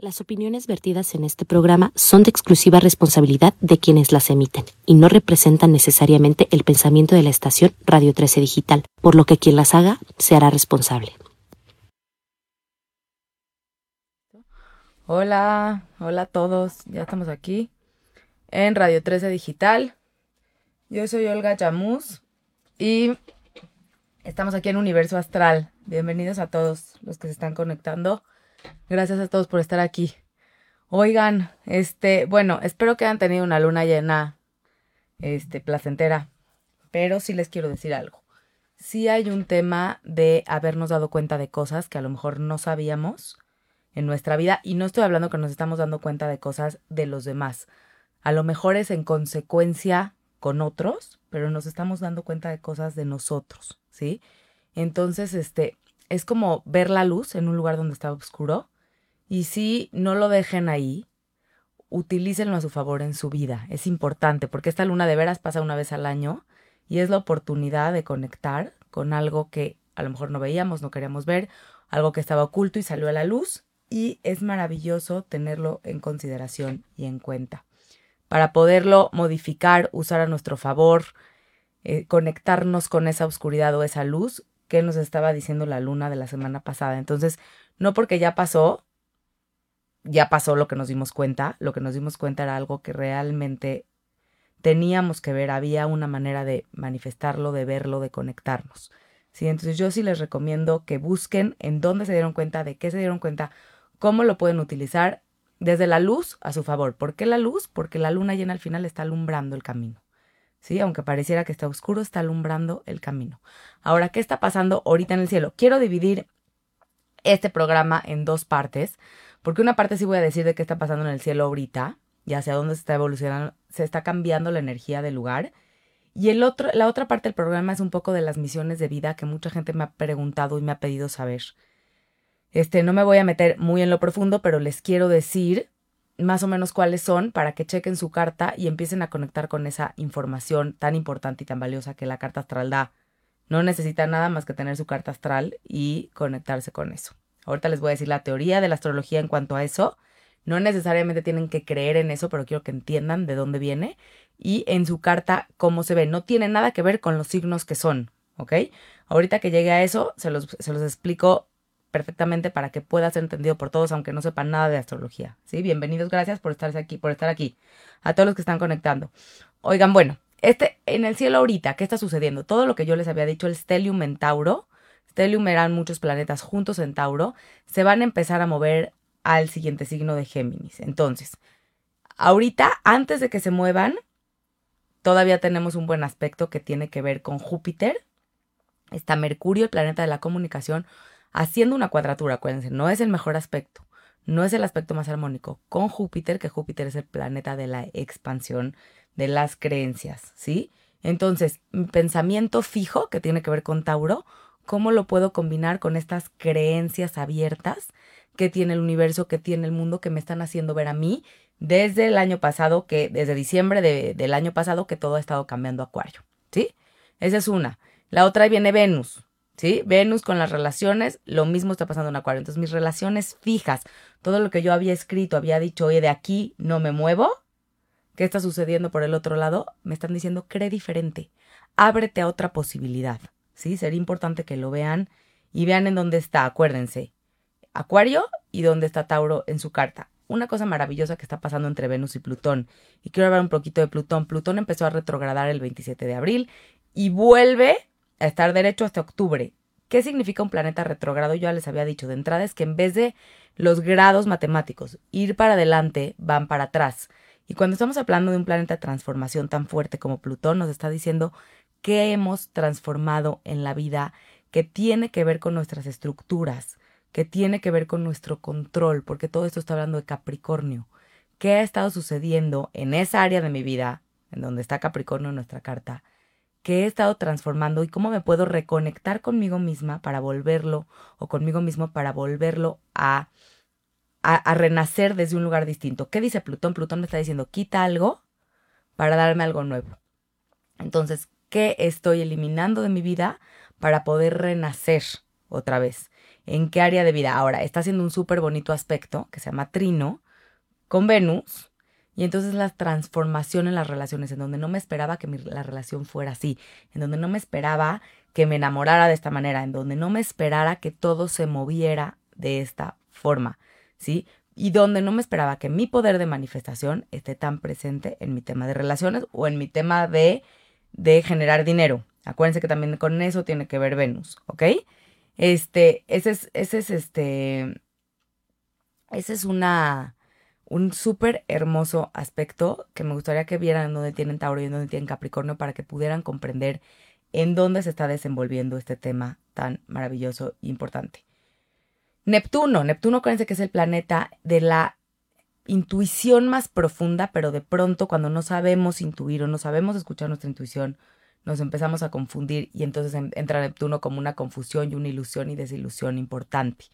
Las opiniones vertidas en este programa son de exclusiva responsabilidad de quienes las emiten y no representan necesariamente el pensamiento de la estación Radio 13 Digital, por lo que quien las haga se hará responsable. Hola, hola a todos, ya estamos aquí en Radio 13 Digital. Yo soy Olga Yamus y estamos aquí en Universo Astral. Bienvenidos a todos los que se están conectando. Gracias a todos por estar aquí. Oigan, este, bueno, espero que hayan tenido una luna llena, este, placentera, pero sí les quiero decir algo. Sí hay un tema de habernos dado cuenta de cosas que a lo mejor no sabíamos en nuestra vida y no estoy hablando que nos estamos dando cuenta de cosas de los demás. A lo mejor es en consecuencia con otros, pero nos estamos dando cuenta de cosas de nosotros, ¿sí? Entonces, este, es como ver la luz en un lugar donde está oscuro. Y si no lo dejen ahí, utilícenlo a su favor en su vida. Es importante porque esta luna de veras pasa una vez al año y es la oportunidad de conectar con algo que a lo mejor no veíamos, no queríamos ver, algo que estaba oculto y salió a la luz. Y es maravilloso tenerlo en consideración y en cuenta. Para poderlo modificar, usar a nuestro favor, eh, conectarnos con esa oscuridad o esa luz, que nos estaba diciendo la luna de la semana pasada. Entonces, no porque ya pasó, ya pasó lo que nos dimos cuenta, lo que nos dimos cuenta era algo que realmente teníamos que ver, había una manera de manifestarlo, de verlo, de conectarnos. ¿sí? Entonces yo sí les recomiendo que busquen en dónde se dieron cuenta, de qué se dieron cuenta, cómo lo pueden utilizar desde la luz a su favor. ¿Por qué la luz? Porque la luna llena al final está alumbrando el camino. ¿Sí? Aunque pareciera que está oscuro, está alumbrando el camino. Ahora, ¿qué está pasando ahorita en el cielo? Quiero dividir este programa en dos partes, porque una parte sí voy a decir de qué está pasando en el cielo ahorita y hacia dónde se está evolucionando, se está cambiando la energía del lugar. Y el otro, la otra parte del programa es un poco de las misiones de vida que mucha gente me ha preguntado y me ha pedido saber. Este, no me voy a meter muy en lo profundo, pero les quiero decir más o menos cuáles son para que chequen su carta y empiecen a conectar con esa información tan importante y tan valiosa que la carta astral da. No necesitan nada más que tener su carta astral y conectarse con eso. Ahorita les voy a decir la teoría de la astrología en cuanto a eso. No necesariamente tienen que creer en eso, pero quiero que entiendan de dónde viene y en su carta cómo se ve. No tiene nada que ver con los signos que son, ¿ok? Ahorita que llegue a eso, se los, se los explico perfectamente para que pueda ser entendido por todos, aunque no sepan nada de astrología. ¿sí? Bienvenidos, gracias por estar aquí, por estar aquí. A todos los que están conectando. Oigan, bueno, este, en el cielo ahorita, ¿qué está sucediendo? Todo lo que yo les había dicho, el stellium en Tauro, stellium eran muchos planetas juntos en Tauro, se van a empezar a mover al siguiente signo de Géminis. Entonces, ahorita, antes de que se muevan, todavía tenemos un buen aspecto que tiene que ver con Júpiter. Está Mercurio, el planeta de la comunicación, haciendo una cuadratura, acuérdense, no es el mejor aspecto, no es el aspecto más armónico, con Júpiter, que Júpiter es el planeta de la expansión de las creencias, ¿sí? Entonces, mi pensamiento fijo, que tiene que ver con Tauro, ¿cómo lo puedo combinar con estas creencias abiertas que tiene el universo, que tiene el mundo, que me están haciendo ver a mí desde el año pasado, que desde diciembre del año pasado, que todo ha estado cambiando Acuario, ¿sí? Esa es una. La otra viene Venus, ¿sí? Venus con las relaciones, lo mismo está pasando en Acuario. Entonces, mis relaciones fijas, todo lo que yo había escrito, había dicho, oye, de aquí no me muevo, ¿qué está sucediendo por el otro lado? Me están diciendo, cree diferente, ábrete a otra posibilidad, ¿sí? Sería importante que lo vean y vean en dónde está, acuérdense, Acuario y dónde está Tauro en su carta. Una cosa maravillosa que está pasando entre Venus y Plutón. Y quiero hablar un poquito de Plutón. Plutón empezó a retrogradar el 27 de abril y vuelve a estar derecho hasta octubre. ¿Qué significa un planeta retrógrado? Yo ya les había dicho de entrada, es que en vez de los grados matemáticos ir para adelante, van para atrás. Y cuando estamos hablando de un planeta de transformación tan fuerte como Plutón, nos está diciendo que hemos transformado en la vida, que tiene que ver con nuestras estructuras, que tiene que ver con nuestro control, porque todo esto está hablando de Capricornio. ¿Qué ha estado sucediendo en esa área de mi vida, en donde está Capricornio en nuestra carta? Que he estado transformando y cómo me puedo reconectar conmigo misma para volverlo o conmigo mismo para volverlo a, a, renacer desde un lugar distinto. ¿Qué dice Plutón? Plutón me está diciendo, quita algo para darme algo nuevo. Entonces, ¿qué estoy eliminando de mi vida para poder renacer otra vez? en qué área de vida. Ahora, está haciendo un súper bonito aspecto que se llama trino con Venus. Y entonces la transformación en las relaciones, en donde no me esperaba que la relación fuera así, en donde no me esperaba que me enamorara de esta manera, en donde no me esperara que todo se moviera de esta forma, ¿sí? Y donde no me esperaba que mi poder de manifestación esté tan presente en mi tema de relaciones o en mi tema de, de generar dinero. Acuérdense que también con eso tiene que ver Venus, ¿ok? Este, ese es, ese es este, ese es una, un súper hermoso aspecto que me gustaría que vieran dónde tienen Tauro y dónde tienen Capricornio para que pudieran comprender en dónde se está desenvolviendo este tema tan maravilloso e importante. Neptuno, Neptuno acuérdense que es el planeta de la intuición más profunda, pero de pronto cuando no sabemos intuir o no sabemos escuchar nuestra intuición, nos empezamos a confundir y entonces entra Neptuno como una confusión y una ilusión y desilusión importante.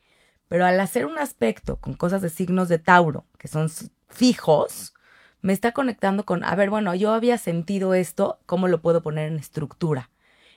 Pero al hacer un aspecto con cosas de signos de Tauro, que son fijos, me está conectando con, a ver, bueno, yo había sentido esto, ¿cómo lo puedo poner en estructura?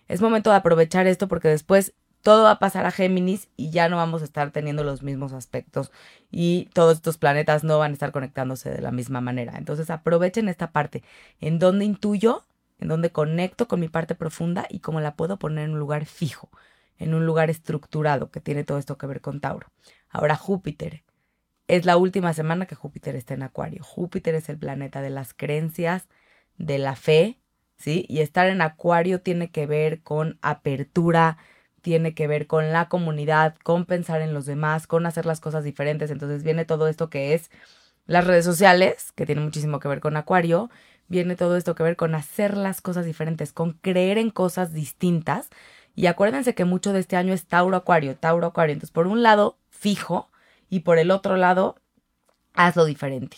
Es momento de aprovechar esto porque después todo va a pasar a Géminis y ya no vamos a estar teniendo los mismos aspectos y todos estos planetas no van a estar conectándose de la misma manera. Entonces aprovechen esta parte en donde intuyo, en donde conecto con mi parte profunda y cómo la puedo poner en un lugar fijo en un lugar estructurado que tiene todo esto que ver con Tauro. Ahora Júpiter. Es la última semana que Júpiter está en Acuario. Júpiter es el planeta de las creencias, de la fe, ¿sí? Y estar en Acuario tiene que ver con apertura, tiene que ver con la comunidad, con pensar en los demás, con hacer las cosas diferentes. Entonces viene todo esto que es las redes sociales, que tiene muchísimo que ver con Acuario, viene todo esto que ver con hacer las cosas diferentes, con creer en cosas distintas, y acuérdense que mucho de este año es Tauro Acuario, Tauro Acuario. Entonces, por un lado, fijo y por el otro lado, hazlo diferente.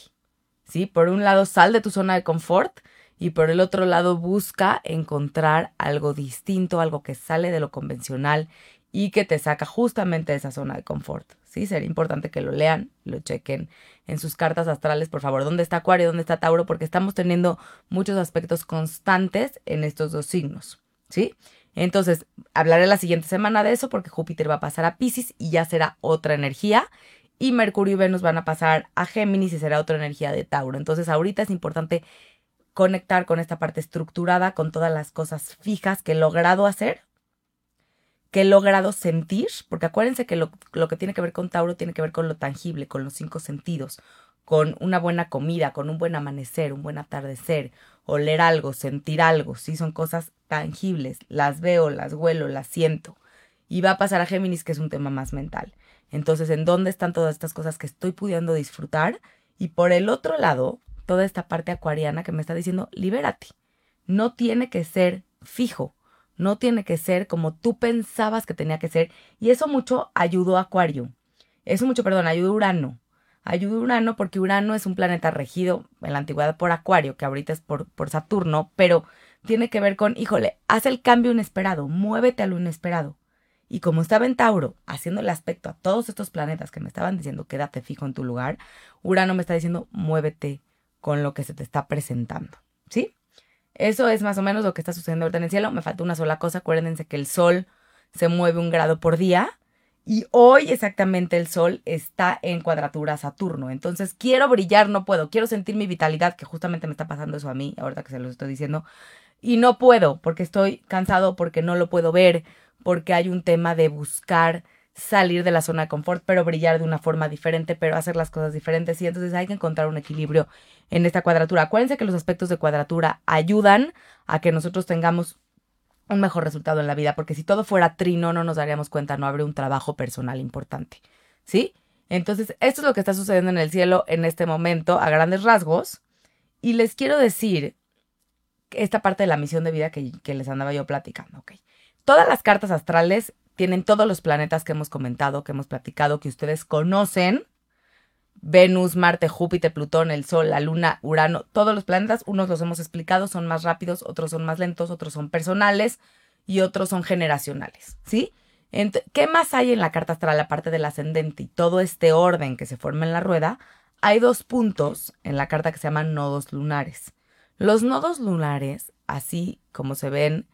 ¿Sí? Por un lado, sal de tu zona de confort y por el otro lado, busca encontrar algo distinto, algo que sale de lo convencional y que te saca justamente de esa zona de confort. ¿Sí? Sería importante que lo lean, lo chequen en sus cartas astrales, por favor. ¿Dónde está Acuario? ¿Dónde está Tauro? Porque estamos teniendo muchos aspectos constantes en estos dos signos. ¿Sí? Entonces, hablaré la siguiente semana de eso porque Júpiter va a pasar a Pisces y ya será otra energía. Y Mercurio y Venus van a pasar a Géminis y será otra energía de Tauro. Entonces, ahorita es importante conectar con esta parte estructurada, con todas las cosas fijas que he logrado hacer, que he logrado sentir, porque acuérdense que lo, lo que tiene que ver con Tauro tiene que ver con lo tangible, con los cinco sentidos, con una buena comida, con un buen amanecer, un buen atardecer, oler algo, sentir algo, sí, son cosas tangibles, las veo, las huelo, las siento. Y va a pasar a Géminis, que es un tema más mental. Entonces, ¿en dónde están todas estas cosas que estoy pudiendo disfrutar? Y por el otro lado, toda esta parte acuariana que me está diciendo, libérate. No tiene que ser fijo, no tiene que ser como tú pensabas que tenía que ser. Y eso mucho ayudó a Acuario. Eso mucho, perdón, ayudó a Urano a Urano porque Urano es un planeta regido en la antigüedad por Acuario, que ahorita es por, por Saturno, pero tiene que ver con, híjole, haz el cambio inesperado, muévete a lo inesperado. Y como estaba en Tauro, haciendo el aspecto a todos estos planetas que me estaban diciendo quédate fijo en tu lugar, Urano me está diciendo muévete con lo que se te está presentando. ¿Sí? Eso es más o menos lo que está sucediendo ahorita en el cielo. Me falta una sola cosa. Acuérdense que el Sol se mueve un grado por día y hoy exactamente el Sol está en cuadratura Saturno. Entonces quiero brillar, no puedo. Quiero sentir mi vitalidad, que justamente me está pasando eso a mí, ahorita que se lo estoy diciendo. Y no puedo, porque estoy cansado, porque no lo puedo ver, porque hay un tema de buscar salir de la zona de confort, pero brillar de una forma diferente, pero hacer las cosas diferentes. Y entonces hay que encontrar un equilibrio en esta cuadratura. Acuérdense que los aspectos de cuadratura ayudan a que nosotros tengamos un mejor resultado en la vida, porque si todo fuera trino no nos daríamos cuenta, no habría un trabajo personal importante, ¿sí? Entonces, esto es lo que está sucediendo en el cielo en este momento, a grandes rasgos, y les quiero decir esta parte de la misión de vida que, que les andaba yo platicando. Todas las cartas astrales tienen todos los planetas que hemos comentado, que hemos platicado, que ustedes conocen, Venus, Marte, Júpiter, Plutón, el Sol, la Luna, Urano, todos los planetas, unos los hemos explicado, son más rápidos, otros son más lentos, otros son personales y otros son generacionales, ¿sí? ¿Qué más hay en la carta astral, aparte del ascendente y todo este orden que se forma en la rueda? Hay dos puntos en la carta que se llaman nodos lunares. Los nodos lunares, así como se ven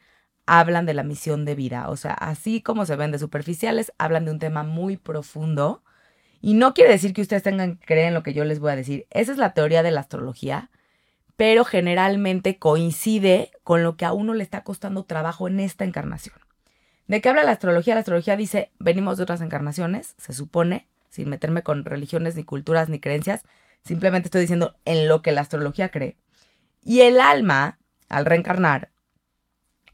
hablan de la misión de vida. O sea, así como se ven de superficiales, hablan de un tema muy profundo. Y no quiere decir que ustedes tengan que creer en lo que yo les voy a decir. Esa es la teoría de la astrología, pero generalmente coincide con lo que a uno le está costando trabajo en esta encarnación. ¿De qué habla la astrología? La astrología dice, venimos de otras encarnaciones, se supone, sin meterme con religiones, ni culturas, ni creencias, simplemente estoy diciendo en lo que la astrología cree. Y el alma, al reencarnar,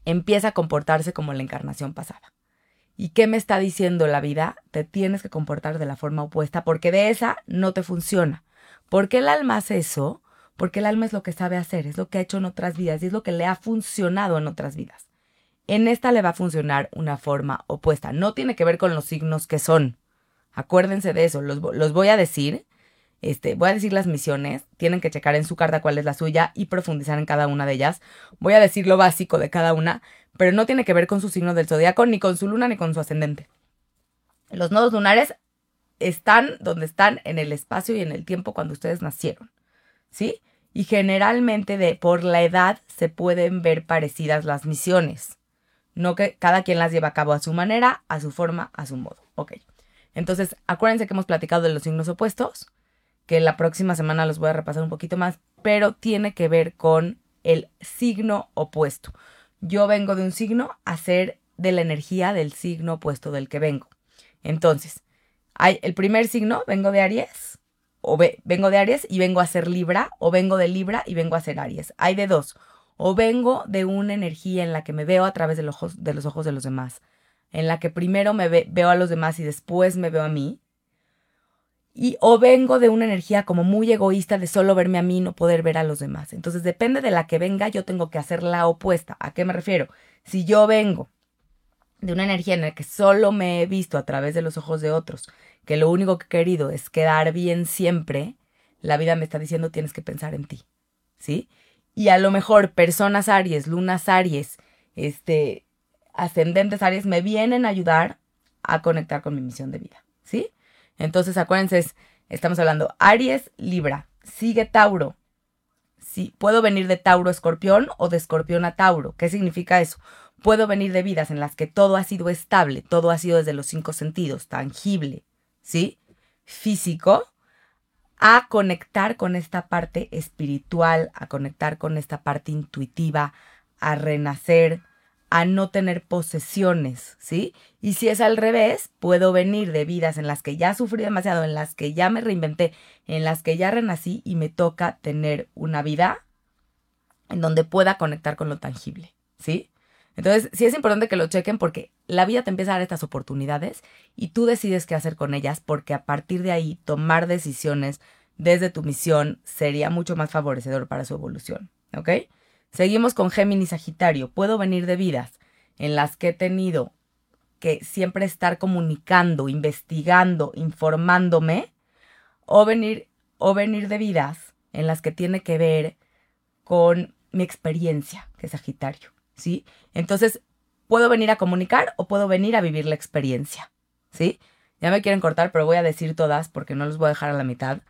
empieza a comportarse como la encarnación pasada. ¿Y qué me está diciendo la vida? Te tienes que comportar de la forma opuesta porque de esa no te funciona. ¿Por qué el alma hace eso? Porque el alma es lo que sabe hacer, es lo que ha hecho en otras vidas y es lo que le ha funcionado en otras vidas. En esta le va a funcionar una forma opuesta. No tiene que ver con los signos que son. Acuérdense de eso. Los, los voy a decir este, voy a decir las misiones, tienen que checar en su carta cuál es la suya y profundizar en cada una de ellas. Voy a decir lo básico de cada una, pero no tiene que ver con su signo del zodiaco, ni con su luna, ni con su ascendente. Los nodos lunares están donde están en el espacio y en el tiempo cuando ustedes nacieron, ¿sí? Y generalmente de por la edad se pueden ver parecidas las misiones. No que cada quien las lleva a cabo a su manera, a su forma, a su modo. Ok. Entonces, acuérdense que hemos platicado de los signos opuestos que la próxima semana los voy a repasar un poquito más, pero tiene que ver con el signo opuesto. Yo vengo de un signo a ser de la energía del signo opuesto del que vengo. Entonces, hay el primer signo, vengo de Aries, o vengo de Aries y vengo a ser Libra, o vengo de Libra y vengo a ser Aries. Hay de dos. O vengo de una energía en la que me veo a través de los ojos de los, ojos de los demás, en la que primero me veo a los demás y después me veo a mí, y o vengo de una energía como muy egoísta de solo verme a mí no poder ver a los demás. Entonces depende de la que venga, yo tengo que hacer la opuesta. ¿A qué me refiero? Si yo vengo de una energía en la que solo me he visto a través de los ojos de otros, que lo único que he querido es quedar bien siempre, la vida me está diciendo tienes que pensar en ti. ¿Sí? Y a lo mejor personas Aries, lunas Aries, este, ascendentes Aries me vienen a ayudar a conectar con mi misión de vida. ¿Sí? Entonces, acuérdense, estamos hablando Aries, Libra, sigue Tauro. Sí, puedo venir de Tauro a Escorpión o de Escorpión a Tauro. ¿Qué significa eso? Puedo venir de vidas en las que todo ha sido estable, todo ha sido desde los cinco sentidos, tangible, ¿sí? Físico, a conectar con esta parte espiritual, a conectar con esta parte intuitiva, a renacer, a no tener posesiones, ¿sí? Y si es al revés, puedo venir de vidas en las que ya sufrí demasiado, en las que ya me reinventé, en las que ya renací y me toca tener una vida en donde pueda conectar con lo tangible, ¿sí? Entonces, sí es importante que lo chequen porque la vida te empieza a dar estas oportunidades y tú decides qué hacer con ellas porque a partir de ahí tomar decisiones desde tu misión sería mucho más favorecedor para su evolución, ¿ok? Seguimos con Géminis Sagitario. Puedo venir de vidas en las que he tenido que siempre estar comunicando, investigando, informándome, o venir, o venir de vidas en las que tiene que ver con mi experiencia, que es Sagitario, ¿sí? Entonces, puedo venir a comunicar o puedo venir a vivir la experiencia, ¿sí? Ya me quieren cortar, pero voy a decir todas porque no los voy a dejar a la mitad.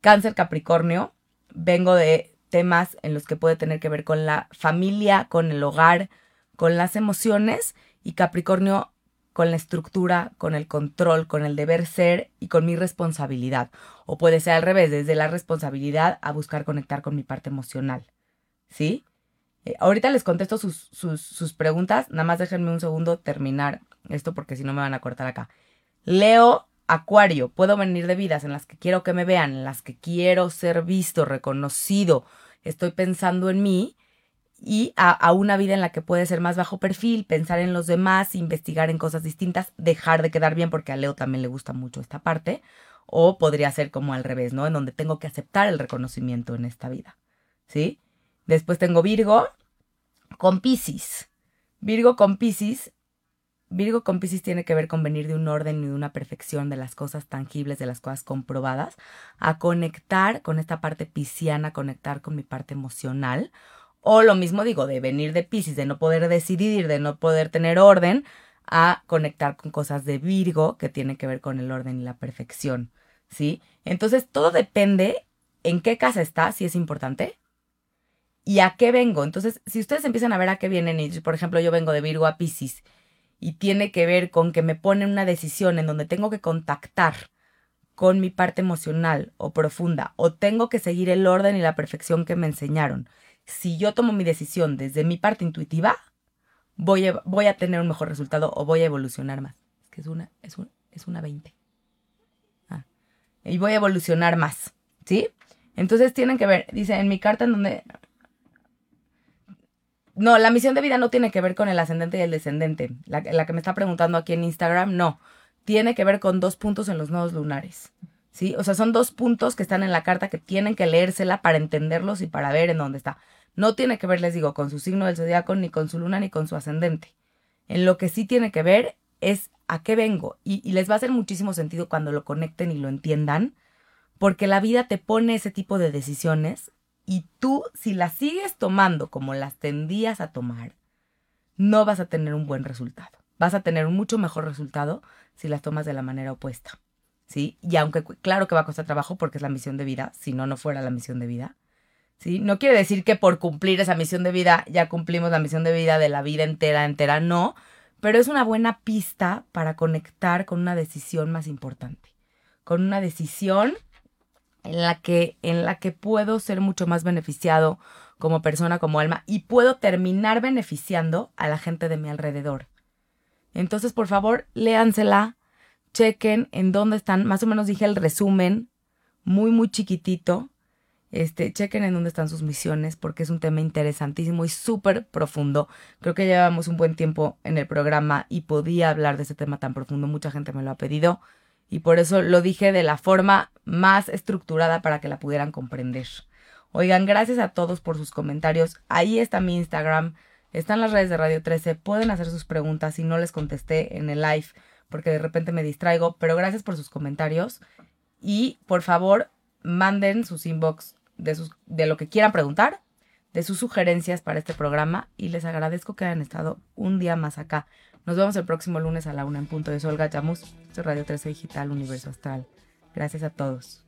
Cáncer Capricornio, vengo de temas en los que puede tener que ver con la familia, con el hogar, con las emociones y Capricornio con la estructura, con el control, con el deber ser y con mi responsabilidad. O puede ser al revés, desde la responsabilidad a buscar conectar con mi parte emocional. ¿Sí? Eh, ahorita les contesto sus, sus, sus preguntas, nada más déjenme un segundo terminar esto porque si no me van a cortar acá. Leo Acuario, puedo venir de vidas en las que quiero que me vean, en las que quiero ser visto, reconocido, estoy pensando en mí y a, una vida en la que puede ser más bajo perfil, pensar en los demás, investigar en cosas distintas, dejar de quedar bien porque a Leo también le gusta mucho esta parte, o podría ser como al revés, ¿no? En donde tengo que aceptar el reconocimiento en esta vida, ¿sí? Después tengo Virgo con Pisces. Virgo con Pisces Virgo con Pisces tiene que ver con venir de un orden y de una perfección de las cosas tangibles, de las cosas comprobadas, a conectar con esta parte pisciana, conectar con mi parte emocional. O lo mismo digo, de venir de Pisces, de no poder decidir, de no poder tener orden, a conectar con cosas de Virgo que tienen que ver con el orden y la perfección. ¿Sí? Entonces todo depende en qué casa está, si es importante, ¿Y a qué vengo? Entonces, si ustedes empiezan a ver a qué vienen, y por ejemplo yo vengo de Virgo a Pisces, y tiene que ver con que me ponen una decisión en donde tengo que contactar con mi parte emocional o profunda, o tengo que seguir el orden y la perfección que me enseñaron. Si yo tomo mi decisión desde mi parte intuitiva, voy a, voy a tener un mejor resultado o voy a evolucionar más. Es que es una, es, es una 20. Ah, y voy a evolucionar más, ¿sí? Entonces tienen que ver, dice en mi carta en donde no, la misión de vida no tiene que ver con el ascendente y el descendente. La, que me está preguntando aquí en Instagram, no. Tiene que ver con dos puntos en los nodos lunares. ¿Sí? O sea, son dos puntos que están en la carta que tienen que leérsela para entenderlos y para ver en dónde está. No tiene que ver, les digo, con su signo del zodiaco, ni con su luna, ni con su ascendente. En lo que sí tiene que ver es a qué vengo. Y, y les va a hacer muchísimo sentido cuando lo conecten y lo entiendan, porque la vida te pone ese tipo de decisiones y tú, si las sigues tomando como las tendías a tomar, no vas a tener un buen resultado. Vas a tener un mucho mejor resultado si las tomas de la manera opuesta. ¿Sí? Y aunque claro que va a costar trabajo porque es la misión de vida, si no, no fuera la misión de vida. ¿Sí? No quiere decir que por cumplir esa misión de vida ya cumplimos la misión de vida de la vida entera, entera, no. Pero es una buena pista para conectar con una decisión más importante. Con una decisión en la que, en la que puedo ser mucho más beneficiado como persona, como alma, y puedo terminar beneficiando a la gente de mi alrededor. Entonces, por favor, léansela, chequen en dónde están, más o menos dije el resumen, muy, muy chiquitito. Este, chequen en dónde están sus misiones, porque es un tema interesantísimo y súper profundo. Creo que llevamos un buen tiempo en el programa y podía hablar de ese tema tan profundo. Mucha gente me lo ha pedido y por eso lo dije de la forma más estructurada para que la pudieran comprender. Oigan, gracias a todos por sus comentarios. Ahí está mi Instagram, están las redes de Radio 13, pueden hacer sus preguntas si no les contesté en el live porque de repente me distraigo, pero gracias por sus comentarios y por favor manden sus inbox de, sus, de lo que quieran preguntar, de sus sugerencias para este programa y les agradezco que hayan estado un día más acá. Nos vemos el próximo lunes a la una en punto. de Olga Chamus, Radio 13 Digital, Universo Astral. Gracias a todos.